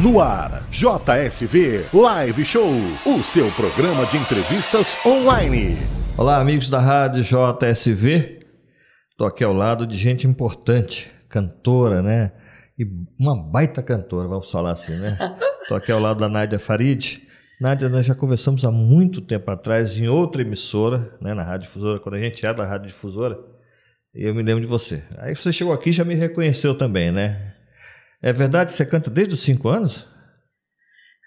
No ar, JSV Live Show, o seu programa de entrevistas online. Olá, amigos da rádio JSV. Estou aqui ao lado de gente importante, cantora, né? E uma baita cantora, vamos falar assim, né? Estou aqui ao lado da Nádia Farid. Nádia, nós já conversamos há muito tempo atrás em outra emissora, né, na Rádio Difusora, quando a gente era da Rádio Difusora, e eu me lembro de você. Aí você chegou aqui e já me reconheceu também, né? É verdade que você canta desde os cinco anos?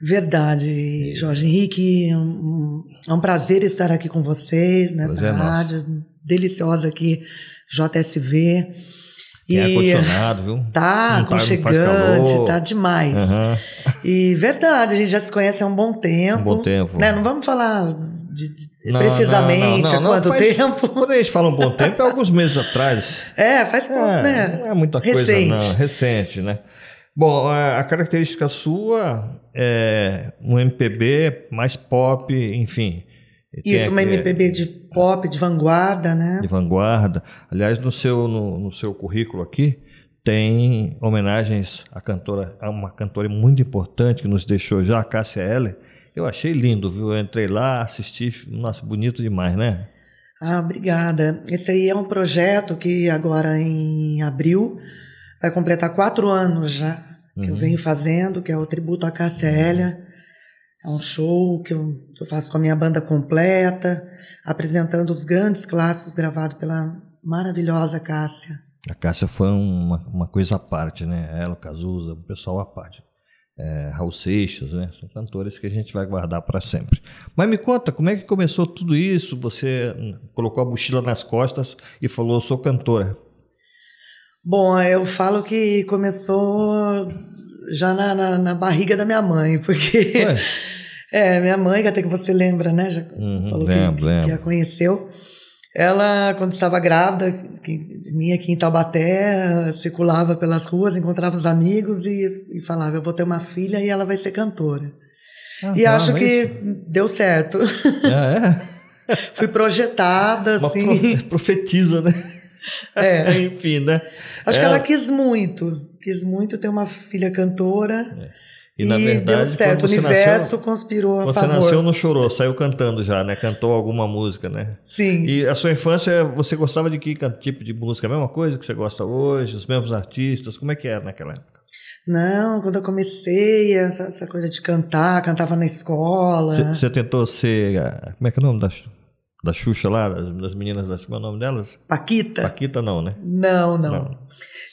Verdade, Jorge Henrique. É um, é um prazer estar aqui com vocês nessa é rádio nosso. deliciosa aqui, JSV. E é acondicionado, viu? Tá, não aconchegante, tá, tá demais. Uhum. E verdade, a gente já se conhece há um bom tempo. Um bom tempo. Né? Não vamos falar de, não, precisamente não, não, há quanto faz, tempo. Quando a gente fala um bom tempo, é alguns meses atrás. É, faz pouco, é, né? Não é muita recente. coisa, não. Recente, né? Bom, a característica sua é um MPB mais pop, enfim. Isso, uma MPB de pop, de vanguarda, né? De vanguarda. Aliás, no seu, no, no seu currículo aqui, tem homenagens à cantora, a uma cantora muito importante que nos deixou já, a Cássia Eller. Eu achei lindo, viu? Eu entrei lá, assisti, nossa, bonito demais, né? Ah, obrigada. Esse aí é um projeto que agora em abril vai completar quatro anos já que uhum. eu venho fazendo, que é o tributo à Cássia Hélia. É um show que eu, que eu faço com a minha banda completa, apresentando os grandes clássicos gravados pela maravilhosa Cássia. A Cássia foi uma, uma coisa à parte, né? Ela, o Cazuza, o pessoal à parte. É, Raul Seixas, né? São cantores que a gente vai guardar para sempre. Mas me conta, como é que começou tudo isso? Você colocou a mochila nas costas e falou, sou cantora. Bom, eu falo que começou já na, na, na barriga da minha mãe, porque. É, minha mãe, até que você lembra, né? Já uhum, falou lembro, que, lembro. que a conheceu. Ela, quando estava grávida, que, minha aqui em Taubaté, circulava pelas ruas, encontrava os amigos e, e falava: Eu vou ter uma filha e ela vai ser cantora. Ah, e acho que isso. deu certo. Ah, é? Fui projetada, uma assim. Pro, profetiza, né? É. Enfim, né? Acho é. que ela quis muito. Quis muito ter uma filha cantora. É. E, na verdade, deu certo, o universo nasceu, conspirou a você favor. Você nasceu, não chorou, saiu cantando já, né? Cantou alguma música, né? Sim. E a sua infância, você gostava de que tipo de música? A mesma coisa que você gosta hoje? Os mesmos artistas? Como é que era naquela época? Não, quando eu comecei, essa, essa coisa de cantar, cantava na escola. Você tentou ser. Como é que é o nome da, da Xuxa lá, das, meninas, da, é o nome delas? Paquita. Paquita não, né? Não, não. não.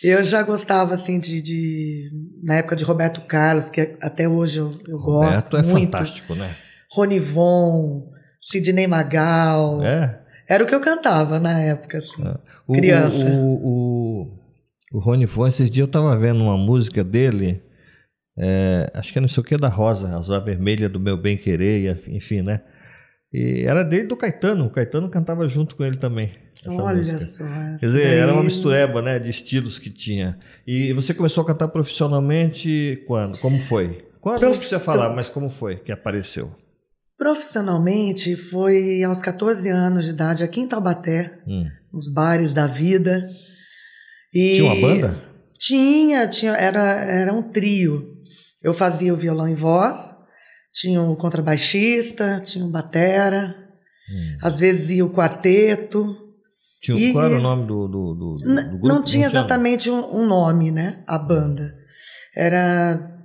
Eu já gostava, assim, de, de, Na época de Roberto Carlos, que até hoje eu, eu Roberto gosto é muito. fantástico, né? Ronivon, Sidney Magal. É? Era o que eu cantava na época, assim, é. o, criança. O, o, o, Ronivon, esses dias eu tava vendo uma música dele, é, acho que é não sei o que da Rosa, a Rosa Vermelha do Meu Bem Querer, enfim, né? E era dele do Caetano, o Caetano cantava junto com ele também. Olha música. só. Quer dizer, daí... era uma mistureba né, de estilos que tinha. E você começou a cantar profissionalmente quando? Como foi? Quando Profissio... não precisa falar, mas como foi que apareceu? Profissionalmente foi aos 14 anos de idade, aqui em Taubaté, hum. nos bares da vida. E tinha uma banda? Tinha, tinha era, era um trio. Eu fazia o violão e voz, tinha o contrabaixista, tinha o batera, hum. às vezes ia o quarteto. Tinha, e, qual era o nome do, do, do, do grupo? Não tinha exatamente um, um, nome, né? A banda. Era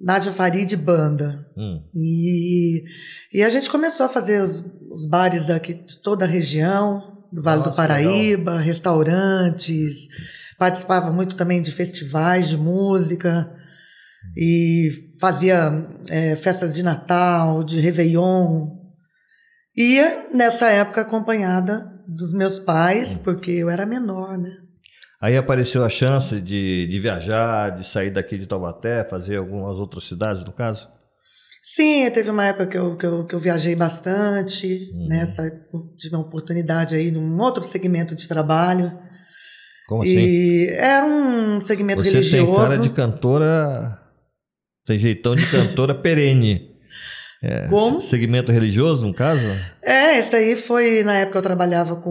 Nádia Farid Banda. Hum. E, e a gente começou a fazer os, os bares daqui de toda a região, do Vale Nossa, do Paraíba, legal. restaurantes. Participava muito também de festivais de música. E fazia é, festas de Natal, de Réveillon. Ia, nessa época, acompanhada dos meus pais, porque eu era menor, né? Aí apareceu a chance de, de viajar, de sair daqui de Taubaté, fazer algumas outras cidades, no caso? Sim, teve uma época que eu, que eu, que eu viajei bastante, uhum. né? tive uma oportunidade aí num outro segmento de trabalho. Como assim? E era um segmento Você religioso. Você tem cara de cantora, tem jeitão de cantora perene. É, Como? Segmento religioso, no caso? É, esse daí foi na época eu trabalhava com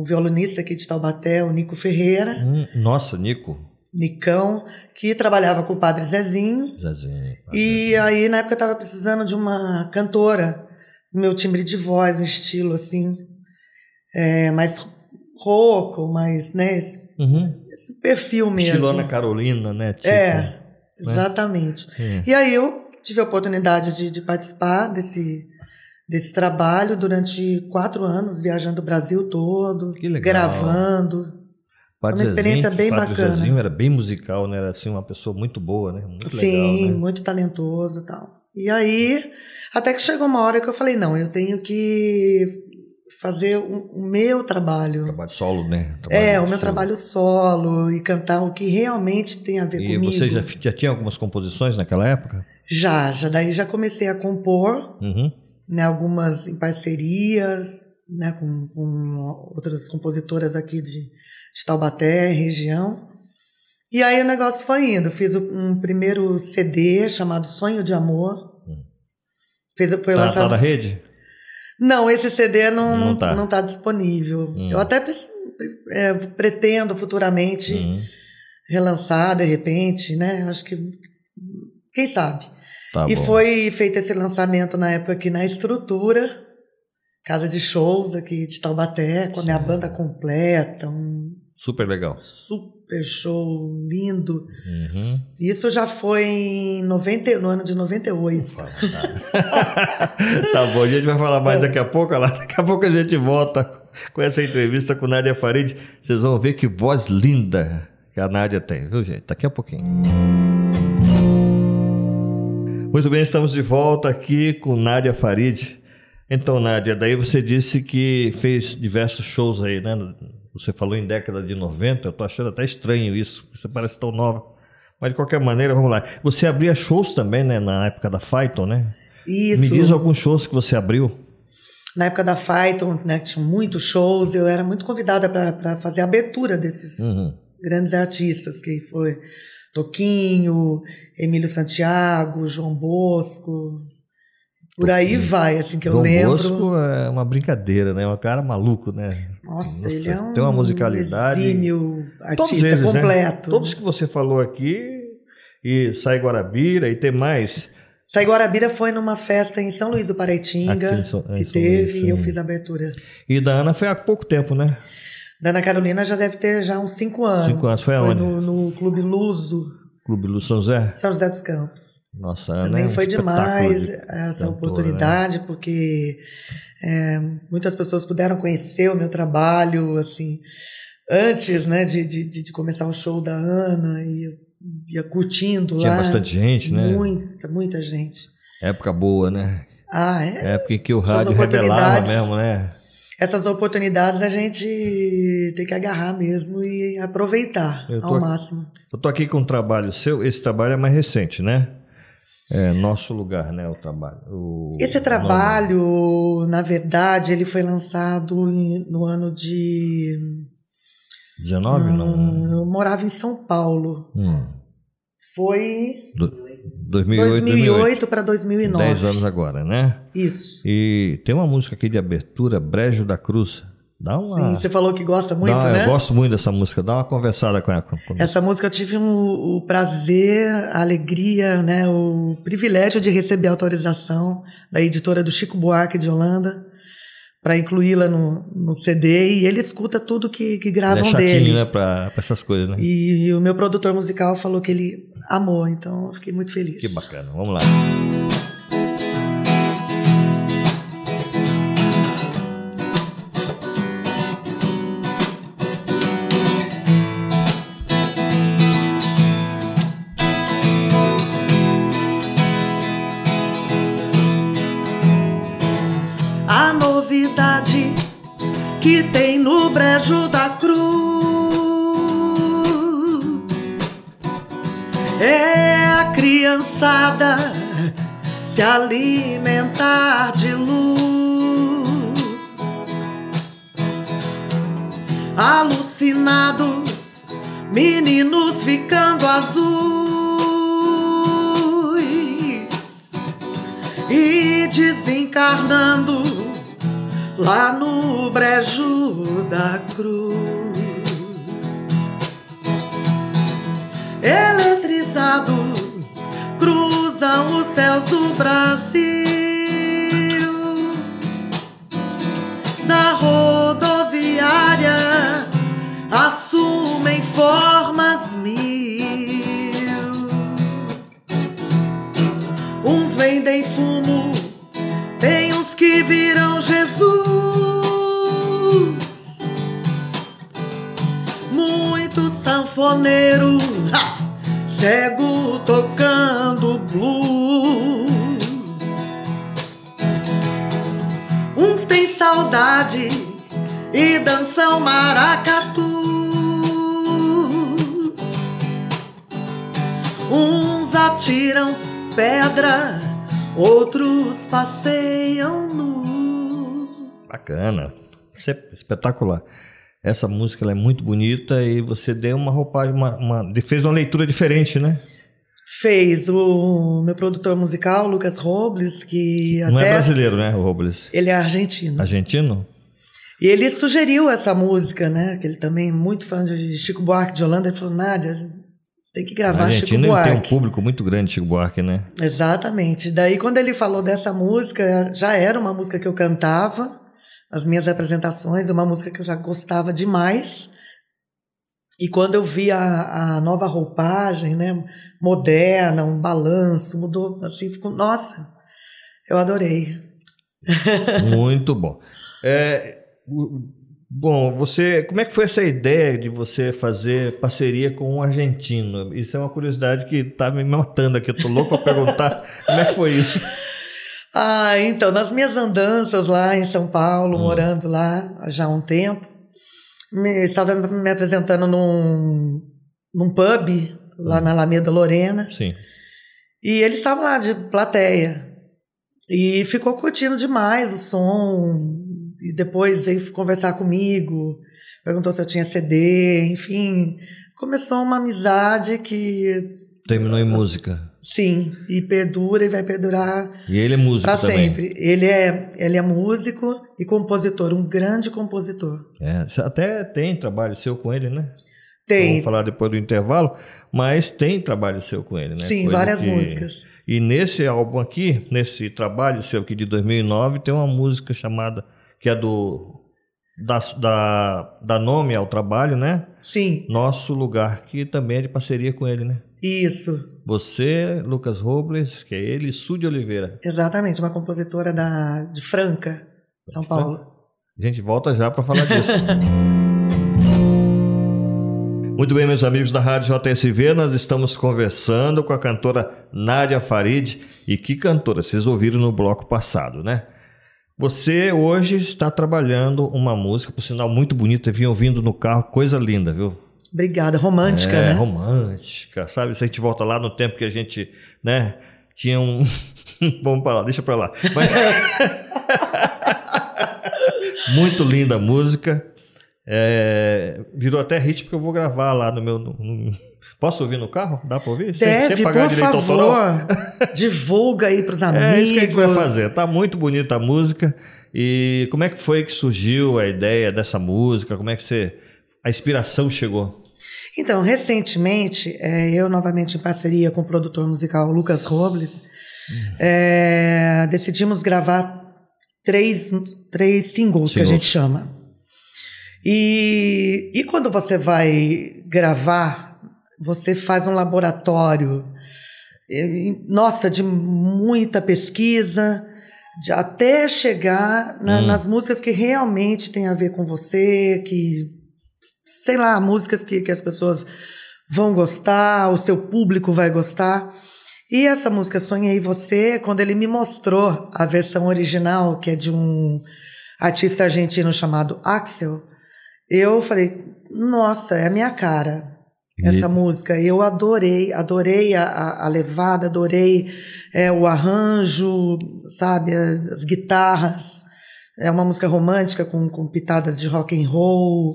o violonista aqui de Taubaté, o Nico Ferreira. Hum, nossa, Nico. Nicão, que trabalhava com o padre Zezinho. Zezinho. Padre E Zezinho. aí, na época, eu estava precisando de uma cantora, meu timbre de voz, um estilo assim, é, mais rouco, mais, né, esse, Uhum. esse perfil mesmo. Estilo Ana Carolina, né? Tipo, É, exatamente. É. E aí eu tive a oportunidade de, de participar desse, desse trabalho durante quatro anos, viajando o Brasil todo, Que legal. gravando. Padre uma experiência Zezinho, bem Padre bacana. Zezinho era bem musical, né? Era assim, uma pessoa muito boa, né? Muito Sim, legal, né? muito talentoso e tal. E aí, até que chegou uma hora que eu falei, não, eu tenho que fazer o, o meu trabalho. Trabalho solo, né? Trabalho É, o meu solo. trabalho solo e cantar o que realmente tem a ver E comigo. você já, já tinha algumas composições naquela época? Já, já daí já comecei a compor, Uhum. né, algumas em parcerias, né, com, com outras compositoras aqui de, de Taubaté, região. E aí o negócio foi indo. Fiz um primeiro CD chamado Sonho de Amor. Fez, foi Tá, tá lançado. na rede? Não, esse CD não, Não tá. não tá disponível. Hum. Eu até é, pretendo futuramente Uhum. relançar de repente, né? Acho que. Quem sabe? Tá e bom. foi feito esse lançamento na época aqui na estrutura, casa de shows aqui de Taubaté, com a minha banda completa, um Super legal. super show lindo. Uhum. Isso já foi em 90, no ano de 98. tá bom, a gente vai falar mais É. daqui a pouco. Lá. Daqui a pouco a gente volta com essa entrevista com Nádia Farid. Vocês vão ver que voz linda que a Nádia tem, viu, gente? Daqui a pouquinho. Muito bem, estamos de volta aqui com Nádia Farid. Então, Nádia, daí você disse que fez diversos shows aí, né? Você falou em década de 90, eu tô achando até estranho isso, você parece tão nova. Mas de qualquer maneira, vamos lá. Você abria shows também, né? Na época da Phaeton, né? Isso. Me diz alguns shows que você abriu. Na época da Phaeton, né, tinha muitos shows, eu era muito convidada para fazer a abertura desses Uhum. grandes artistas, que foi Toquinho, Emílio Santiago, João Bosco. Por aí vai, assim, que eu João lembro. Bosco é uma brincadeira, né? Um cara maluco, né? Nossa, Nossa, ele é um tem uma musicalidade. exímio Todos artista eles, né? completo. Todos que você falou aqui, e Sai Guarabira, e tem mais. Sai Guarabira foi numa festa em São Luís do Paraitinga, São- em que São teve, Luís, e eu fiz a abertura. E da Ana foi há pouco tempo, né? Da Ana Carolina já deve ter já uns cinco anos. Cinco anos. Foi aonde? no, no Clube Luso, Clube Lu São Zé. São José dos Campos. Nossa, Ana Também é um foi demais de essa cantora, né? oportunidade, porque é, muitas pessoas puderam conhecer o meu trabalho, assim, antes, né, de, de, de- começar o show da Ana, e eu ia curtindo Tinha lá. bastante gente, né? Muita, muita gente. Época boa, né? Ah, é? Época em que o rádio revelava mesmo, né? Essas oportunidades a gente tem que agarrar mesmo e aproveitar ao aqui- máximo. Eu tô aqui com um trabalho seu. Esse trabalho é mais recente, né? É nosso lugar, né? O trabalho. O Esse nome. trabalho, na verdade, ele foi lançado em- no ano de 19, não? Hum, Eu morava em São Paulo. Hum. Foi Do- 2008, 2008 para 2009. 10 anos agora, né? Isso. E tem uma música aqui de abertura, Brejo da Cruz. Dá uma. Sim, você falou que gosta muito, dá, né? Eu gosto muito dessa música. Dá uma conversada com ela. com- Essa música eu tive um- o prazer, a alegria, né, o privilégio de receber a autorização da editora do Chico Buarque de Holanda para incluí-la no, no CD e ele escuta tudo que, que Ele é gravam chatinho, dele. né? Pra essas coisas, né? E, o meu produtor musical falou que ele amou, então eu fiquei muito feliz. Que bacana. Vamos lá. A que tem no brejo da cruz. É a criançada se alimentar de luz, alucinados, meninos ficando azuis. E desencarnando lá no brejo da cruz. eletrizados cruzam os céus do Brasil. Na rodoviária assumem formas mil. Uns vendem fumo, tem uns que viram Jesus. Sanfoneiro, ha! cego tocando blues. Uns têm saudade e dançam maracatus. Uns atiram pedra, outros passeiam nu. Bacana. É espetacular. Essa música ela é muito bonita e você deu uma roupagem, uma, uma- fez uma leitura diferente, né? Fez o meu produtor musical, Lucas Robles, que Não é brasileiro, né, o Robles? ele é argentino. Argentino? E ele sugeriu essa música, né? Que ele também é muito fã de Chico Buarque de Holanda. Ele falou, Nádia, você tem que gravar Chico Argentino ele tem um Buarque. público muito grande, Chico Buarque, né? Exatamente. Daí, quando ele falou dessa música, já era uma música que eu cantava nas minhas apresentações, uma música que eu já gostava demais. E quando eu vi a, a nova roupagem, né, moderna, um balanço, mudou assim, ficou, nossa, eu adorei. Muito bom. É, bom, você, como é que foi essa ideia de você fazer parceria com um argentino? Isso é uma curiosidade que tá me matando aqui. Eu tô louco para perguntar como é que foi isso. Ah, então, nas minhas andanças lá em São Paulo, morando lá já há um tempo, me, estava me apresentando num, num pub lá na Alameda Lorena, Sim. e ele estava lá de plateia. E ficou curtindo demais o som, e depois veio conversar comigo, perguntou se eu tinha CD, enfim. Começou uma amizade que, Terminou em música. sim, e perdura e vai perdurar E ele é músico Pra também. sempre. Ele é, ele é músico e compositor, um grande compositor. É, até tem trabalho seu com ele, né? Tem, Vamos falar depois do intervalo, mas tem trabalho seu com ele, né? sim, Coisa várias que- músicas. E nesse álbum aqui, nesse trabalho seu aqui de 2009, tem uma música chamada, que é do, da, da, da nome ao trabalho, né? Sim, Nosso Lugar, que também é de parceria com ele, né? isso, Você, Lucas Robles, que é ele, e Su de Oliveira. exatamente, uma compositora da, de Franca, São De Paulo. A gente volta já para falar disso. Muito bem, meus amigos da Rádio JSV, nós estamos conversando com a cantora Nádia Farid. E que cantora, vocês ouviram no bloco passado, né? Você hoje está trabalhando uma música, por sinal muito bonita, eu vim ouvindo no carro, coisa linda, viu? Obrigada, romântica, é, né? romântica, sabe? Se a gente volta lá no tempo que a gente, né, tinha um... Vamos para lá, deixa para lá. Mas- Muito linda a música. É, virou até hit porque eu vou gravar lá no meu... no- no- Posso ouvir no carro? Dá para ouvir? Sem- sem Deve, pagar por direito autoral? favor, divulga aí pros amigos. É isso que a gente vai fazer. Tá muito bonita a música. E como é que foi que surgiu a ideia dessa música? Como é que você... A inspiração chegou? Então, recentemente, é, eu novamente em parceria com o produtor musical Lucas Robles, é, decidimos gravar três, três singles que a Singles. gente chama. E, e quando você vai gravar, você faz um laboratório, nossa, de muita pesquisa, de até chegar na- Hum. nas músicas que realmente têm a ver com você, que sei lá, músicas que, que as pessoas vão gostar, o seu público vai gostar. E essa música Sonhei Você, quando ele me mostrou a versão original, que é de um artista argentino chamado Axel, eu falei, nossa, é a minha cara essa E- música. Eu adorei, adorei a, a, levada, adorei é, o arranjo, sabe, as guitarras. É uma música romântica com, com pitadas de rock and roll,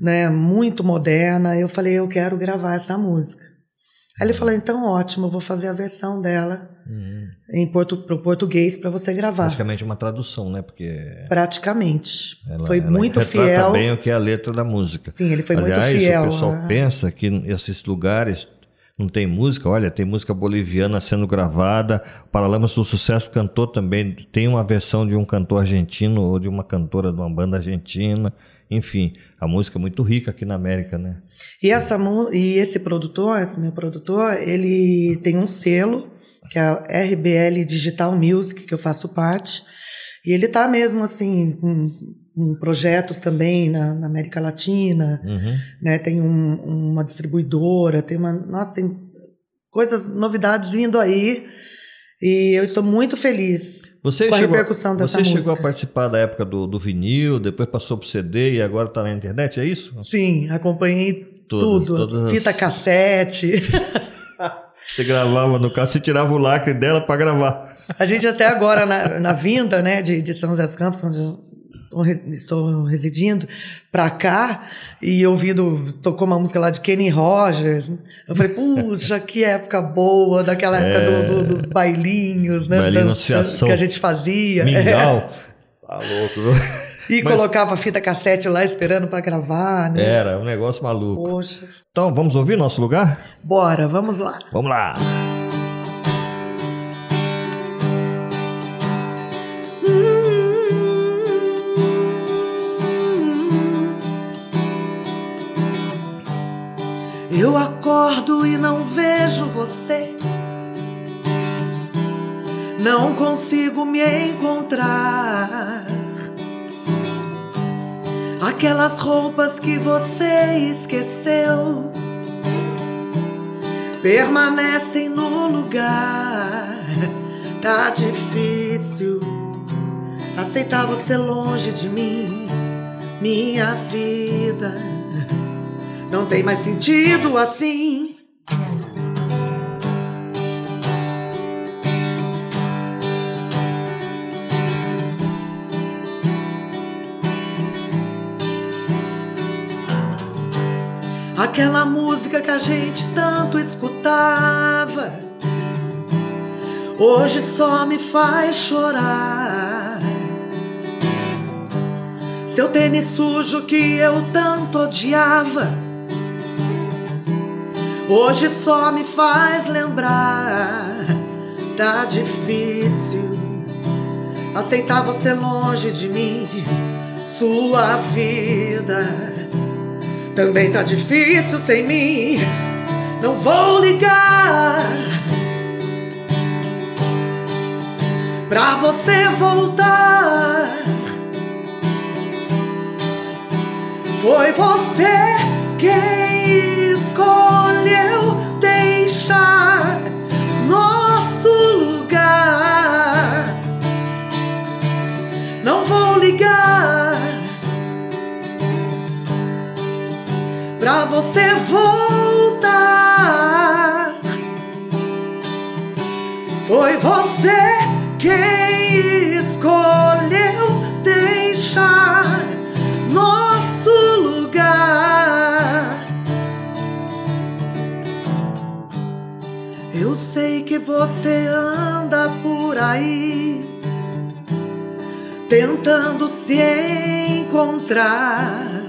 né, muito moderna. Eu falei, eu quero gravar essa música. Aí ele falou, então ótimo, eu vou fazer a versão dela Hum, em portu, pro português para você gravar. praticamente uma tradução, né? Porque Praticamente. ela, foi ela muito fiel. bem o que é a letra da música. Sim, ele foi Aliás, muito fiel. o pessoal a- pensa que esses lugares não tem música. Olha, tem música boliviana sendo gravada. Paralamas do Sucesso cantou também. Tem uma versão de um cantor argentino ou de uma cantora de uma banda argentina. Enfim, a música é muito rica aqui na América, né? E, essa, e esse produtor, esse meu produtor, ele tem um selo, que é a RBL Digital Music, que eu faço parte. E ele tá mesmo assim, com projetos também na, na América Latina, uhum. né? Tem um, uma distribuidora, tem uma. Nossa, tem coisas, novidades vindo aí. E eu estou muito feliz você com a chegou, repercussão dessa você música. Você chegou a participar da época do, do vinil, depois passou para o CD e agora está na internet, é isso? Sim, acompanhei todas, tudo. Todas Fita as... cassete. Você gravava no carro, você tirava o lacre dela para gravar. A gente até agora, na, na vinda né, de, de São José dos Campos, onde estou residindo, para cá, e ouvindo, tocou uma música lá de Kenny Rogers. Eu falei, puxa, que época boa, daquela época é... do, do, dos bailinhos, né? Bailinho que a gente fazia. Mingau. É. Tá louco. E Mas... colocava fita cassete lá esperando para gravar, né? Era um negócio maluco. Poxa. Então, vamos ouvir nosso lugar? Bora, vamos lá. Vamos lá. Acordo e não vejo você. Não consigo me encontrar. Aquelas roupas que você esqueceu permanecem no lugar. Tá difícil aceitar você longe de mim, minha vida. Não tem mais sentido assim. Aquela música que a gente tanto escutava, hoje só me faz chorar. Seu tênis sujo que eu tanto odiava, hoje só me faz lembrar. Tá difícil aceitar você longe de mim, sua vida também tá difícil sem mim. Não vou ligar pra você voltar. Foi você quem escolheu deixar nosso lugar. Não vou ligar pra você voltar. Foi você quem escolheu deixar sei que você anda por aí tentando se encontrar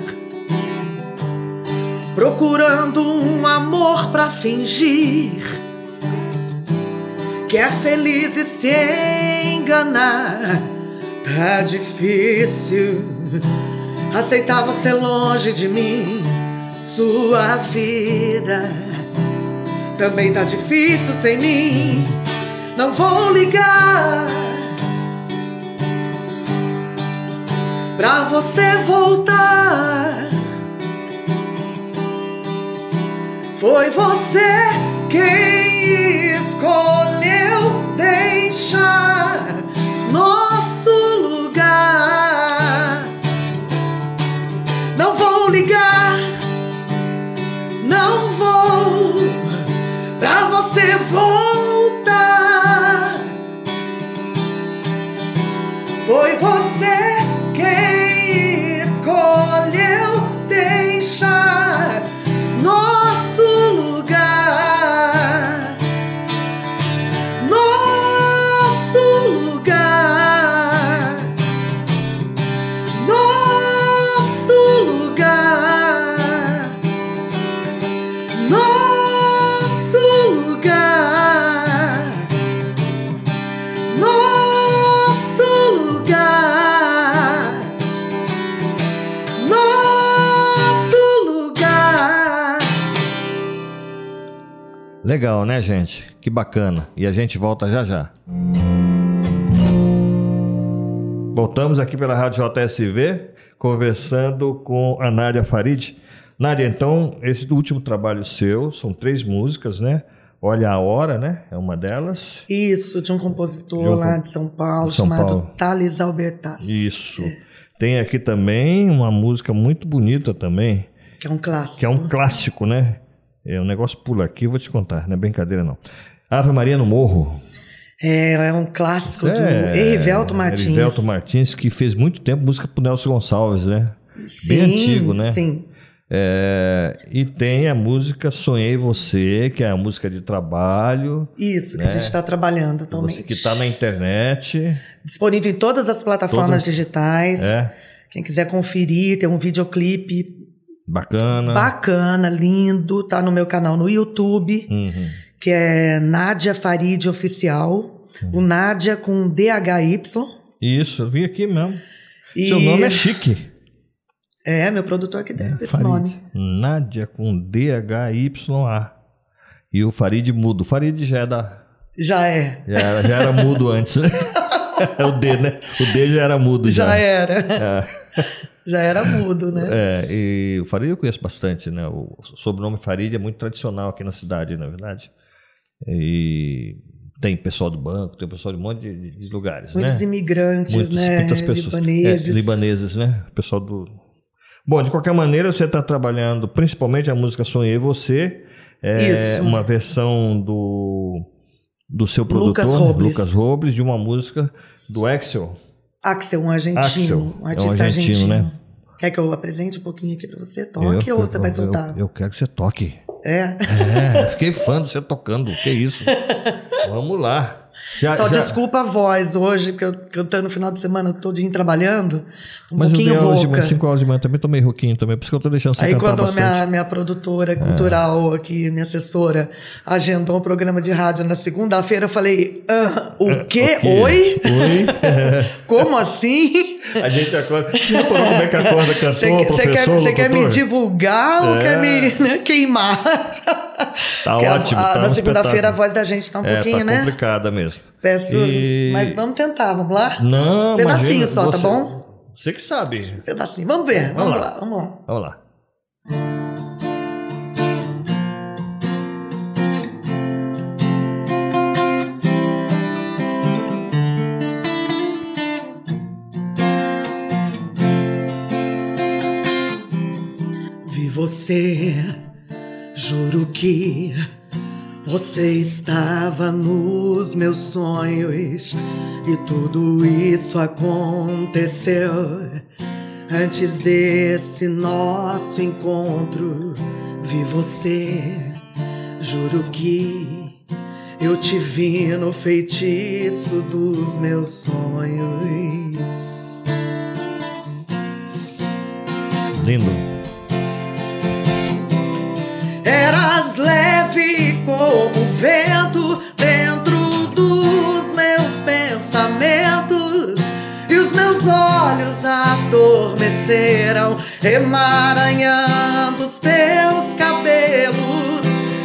procurando um amor para fingir que é feliz e se enganar. Tá difícil aceitar você longe de mim, sua vida. Também tá difícil sem mim. Não vou ligar pra você voltar. Foi você quem escolheu deixar nosso voltar. Foi você quem escolheu deixar Legal, né, gente? Que bacana. E a gente volta já já. Voltamos aqui pela Rádio JSV, conversando com a Nádia Farid. Nádia, então, esse último trabalho seu, são três músicas, né? Olha a Hora, né? É uma delas. Isso, de um compositor de um lá de São Paulo, São chamado Paulo. Thales Albertas. Isso. É. Tem aqui também uma música muito bonita também. Que é um clássico. Que é um clássico, né? É um negócio pula aqui, vou te contar, não é brincadeira não. Ave Maria no Morro. É, é um clássico Isso do é, Erivelto Martins. Erivelto Martins, que fez muito tempo música pro Nelson Gonçalves, né? Sim, Bem antigo, né? Sim. É, e tem a música Sonhei Você, que é a música de trabalho. Isso, né? que a gente está trabalhando atualmente. que está na internet. Disponível em todas as plataformas todas, digitais. É. Quem quiser conferir, tem um videoclipe. Bacana. Bacana, lindo. Tá no meu canal no YouTube, uhum. que é Nádia Farid Oficial. Uhum. O Nádia com DHY. Isso, eu vi aqui mesmo. E... Seu nome é chique. É, meu produtor que deu é, esse Farid. nome. Nádia com D-H-Y-A. E o Farid mudo. O Farid já é da. Já é. Já era, já era mudo antes, né? É o D, né? O D já era mudo já. Já era. É. Já era mudo, né? É, e o Farid eu conheço bastante, né? O sobrenome Farid é muito tradicional aqui na cidade, na é verdade. E tem pessoal do banco, tem pessoal de um monte de, de lugares, Muitos né? imigrantes, Muitos, né? Muitas pessoas. Libaneses. É, libaneses, né? Pessoal do Bom, de qualquer maneira, você está trabalhando principalmente a música Sonhei Você. É Isso. uma versão do, do seu produtor, Lucas Robles. Lucas Robles, de uma música do Axel. Axel, um argentino. Axel, um artista é um argentino, argentino, né? Quer que eu apresente um pouquinho aqui para você? Toque eu, ou você eu, vai soltar? Eu, eu, quero que você toque. É? É, fiquei fã de você tocando. Que isso? Vamos lá. Já, Só já... desculpa a voz hoje, porque eu cantando no final de semana todinho trabalhando. Um mas pouquinho eu dei horas 5 horas de manhã também tomei rouquinho também, por isso que eu tô deixando você Aí quando minha, minha produtora cultural é. aqui, minha assessora, agendou um programa de rádio na segunda-feira, eu falei, ah, o quê? Okay. Oi? Oi? como assim? A gente acorda. Você não como é que acorda cantor, cê, professor, Você quer, quer me divulgar é. ou quer me né, queimar? Tá ótimo. A, tá na segunda-feira a voz da gente tá um é, pouquinho, tá né? complicada mesmo. Peço, e... mas vamos tentar, vamos lá? Não, Pedacinho imagina, só, tá você, tá bom? Você que sabe. Pedacinho. Vamos ver. Vamos, vamos lá. lá. Vamos lá. Vamos lá. Você Juro que você estava nos meus sonhos e tudo isso aconteceu antes desse nosso encontro. Vi você, juro que eu te vi no feitiço dos meus sonhos. Lindo. Eras leve como vento dentro dos meus pensamentos. E os meus olhos adormeceram, emaranhando os teus cabelos.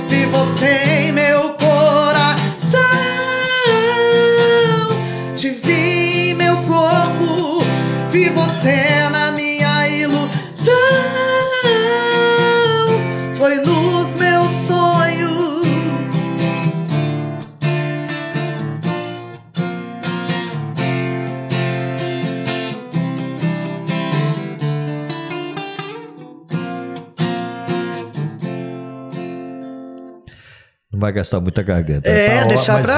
Vi você em meu Não vai gastar muita garganta. É, tá, deixar para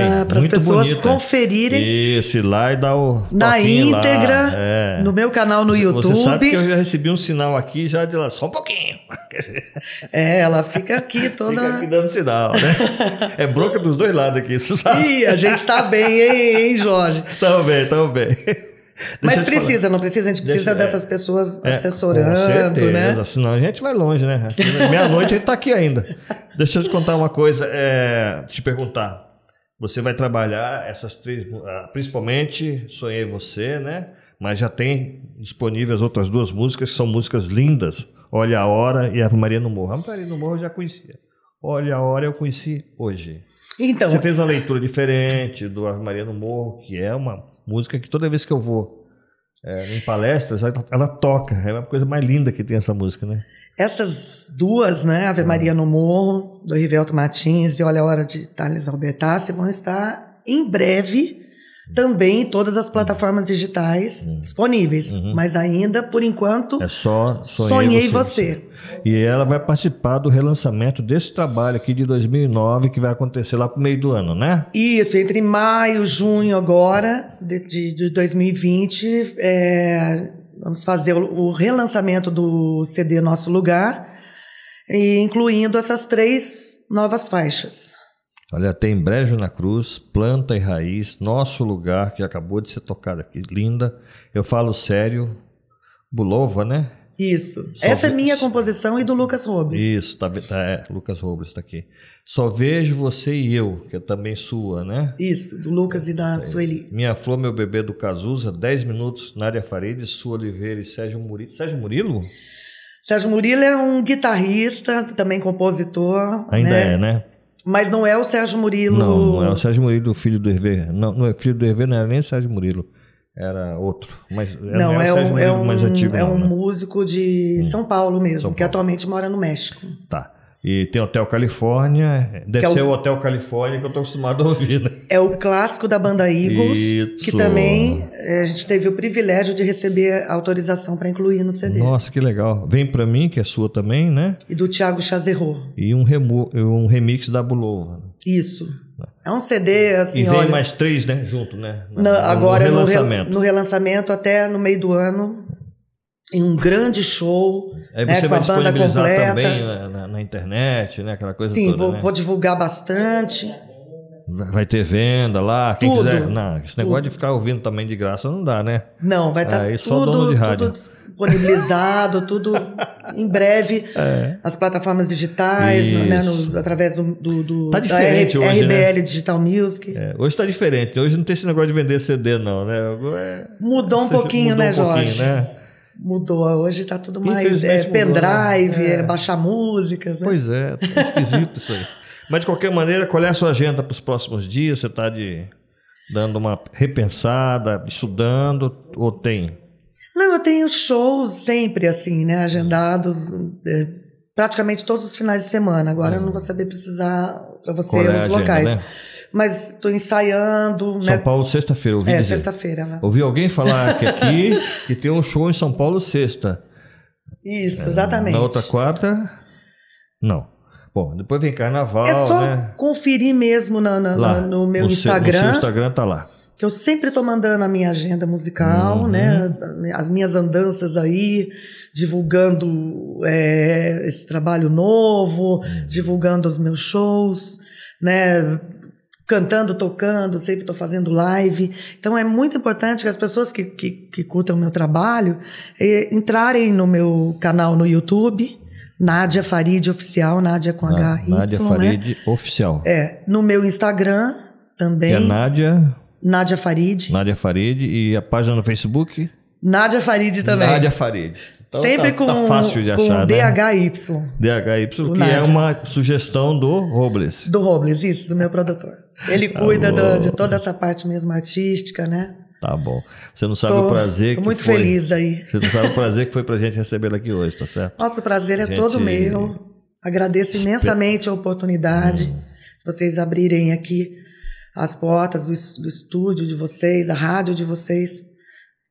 é as pessoas bonita. conferirem. Isso, ir lá e dar o. Na íntegra, é. no meu canal no YouTube. Você sabe que eu já recebi um sinal aqui já de lá, só um pouquinho. É, ela fica aqui toda. Fica aqui dando sinal, né? É bronca dos dois lados aqui, você sabe? Ih, a gente tá bem, hein, hein Jorge? Tamo bem, tamo bem. Mas precisa, não precisa? A gente precisa Deixa, dessas pessoas é, assessorando, com certeza, né? Senão a gente vai longe, né? Meia-noite a gente tá aqui ainda. Deixa eu te contar uma coisa, é, te perguntar. Você vai trabalhar essas três, ah, principalmente Sonhei Você, né? Mas já tem disponíveis as outras duas músicas, que são músicas lindas. Olha a Hora e Ave Maria no Morro. Ave Maria no Morro eu já conhecia. Olha a hora eu conheci hoje. Então, Você fez uma leitura diferente do Ave Maria no Morro, que é uma música que toda vez que eu vou é, em palestras, ela, ela toca. É uma coisa mais linda que tem essa música, né? essas duas, né, Ave Maria no Morro, do Rivelto Martins e Olha a Hora de Thales Albertassi, vão estar em breve também em todas as plataformas digitais disponíveis. Mas ainda, por enquanto, Uhum. É só Sonhei, Sonhei Você. Você. E ela vai participar do relançamento desse trabalho aqui de 2009, que vai acontecer lá pro meio do ano, né? Isso, entre maio e junho agora, de, de, de 2020, é, vamos fazer o, o relançamento do CD Nosso Lugar, e incluindo essas três novas faixas. Olha, tem Brejo na Cruz, Planta e Raiz, Nosso Lugar, que acabou de ser tocado aqui, linda. Eu falo sério, Bulova, né? Isso. Só Essa é vi- minha composição e do Lucas Robles. Isso, tá, tá, é, Lucas Robles está aqui. Só vejo você e eu, que é também sua, né? Isso, do Lucas e da Sueli. Minha Flor, Meu Bebê do Cazuza, 10 minutos, Nádia Farid, Sua Oliveira e Sérgio Murilo. Sérgio Murilo? Sérgio Murilo é um guitarrista, também compositor. Ainda né? é, né? Mas não é o Sérgio Murilo. Não, não é o Sérgio Murilo, filho do Hervé. Não, não é filho do Hervé, não era nem o Sérgio Murilo. Era outro. Mas Não, era é o Sérgio um, é Murilo mais um, antigo, é não, um né? músico de São Paulo mesmo, São que Paulo. atualmente mora no México. Tá. E tem Hotel Califórnia. Deve é ser o- Hotel Califórnia que eu tô acostumado a ouvir, né? É o clássico da banda Eagles, Isso. que também eh, a gente teve o privilégio de receber autorização para incluir no CD. Nossa, que legal. Vem pra mim, que é sua também, né? E do Thiago Chazerro. E um, remo... um remix da Bulova. Isso. É um CD assim, e vem olha, mais três, né? Junto, né? Na- na- agora no, re- relançamento. no relançamento até no meio do ano em um grande show, Aí né, você com vai a banda completa. também na, na- internet, né? Aquela coisa Sim, toda, vou, né? vou divulgar bastante. Vai ter venda lá, quem Tudo. quiser. Não, esse negócio de ficar ouvindo também de graça não dá, né? Não, vai estar Aí dono tudo, tudo disponibilizado, tudo em breve. É. As plataformas digitais, no- né, no- através do, do, do- Tá diferente R- hoje, né? RBL Digital Music. É, hoje tá diferente. Hoje não tem esse negócio de vender CD, não, né? É- Mudou um pouquinho, mudou né, um pouquinho, Jorge? né? Mudou. Hoje tá tudo mais é, mudou, pendrive, né? É. é, baixar músicas. Né? Pois é, tá esquisito isso aí. Mas de qualquer maneira, qual é a sua agenda para os próximos dias? Você está de dando uma repensada, estudando ou tem? Não, eu tenho shows sempre assim, né, agendados é, praticamente todos os finais de semana. Agora eu não vou saber precisar para você é os agenda, locais. né? Mas estou ensaiando, São né? Paulo, sexta-feira, ouvi é, dizer. sexta-feira. né? Ouvi alguém falar que aqui que tem um show em São Paulo sexta. Isso, exatamente. Na outra quarta, não. Bom, depois vem carnaval, É só né? conferir mesmo na- na- Lá, na- no meu seu- Instagram. no seu Instagram tá lá. que eu sempre estou mandando a minha agenda musical, Uhum. né? As minhas andanças aí, divulgando é, esse trabalho novo, Uhum. divulgando os meus shows, né? Cantando, tocando, sempre estou fazendo live. Então é muito importante que as pessoas que, que, que curtam o meu trabalho eh, entrarem no meu canal no YouTube, Nádia Farid Oficial, Nádia com Na- H-Y, Nádia né? Farid Oficial. É, no meu Instagram Que também, é Nádia, Nádia Farid. Nádia Farid e a página no Facebook? Nádia Farid também. Nádia Farid. Então Sempre tá, com, tá fácil de achar, né? DHY DHY, O que Nádia. é uma sugestão do Robles. do Robles, isso, do meu produtor. Ele Tá cuida do- de toda essa parte mesmo artística, né? Tá bom. Você não sabe Tô- o prazer tô que muito foi. feliz aí. Você não sabe o prazer que foi pra gente recebê-la aqui hoje, tá certo? Nosso prazer é Gente- todo meu. Agradeço imensamente a oportunidade Hum. de vocês abrirem aqui as portas do, do estúdio de vocês, a rádio de vocês,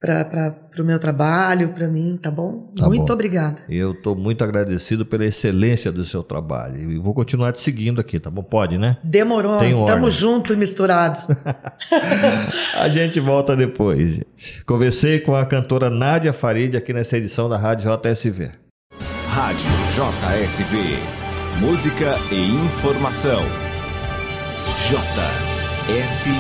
para o meu trabalho, para mim, tá bom? Tá muito bom. obrigada. Eu estou muito agradecido pela excelência do seu trabalho. E vou continuar te seguindo aqui, tá bom? Pode, né? Demorou. Tem ordem. Tamo junto e misturado. A gente volta depois, gente. Conversei com a cantora Nádia Farid aqui nessa edição da Rádio JSV. Rádio JSV. Música e informação. JSV.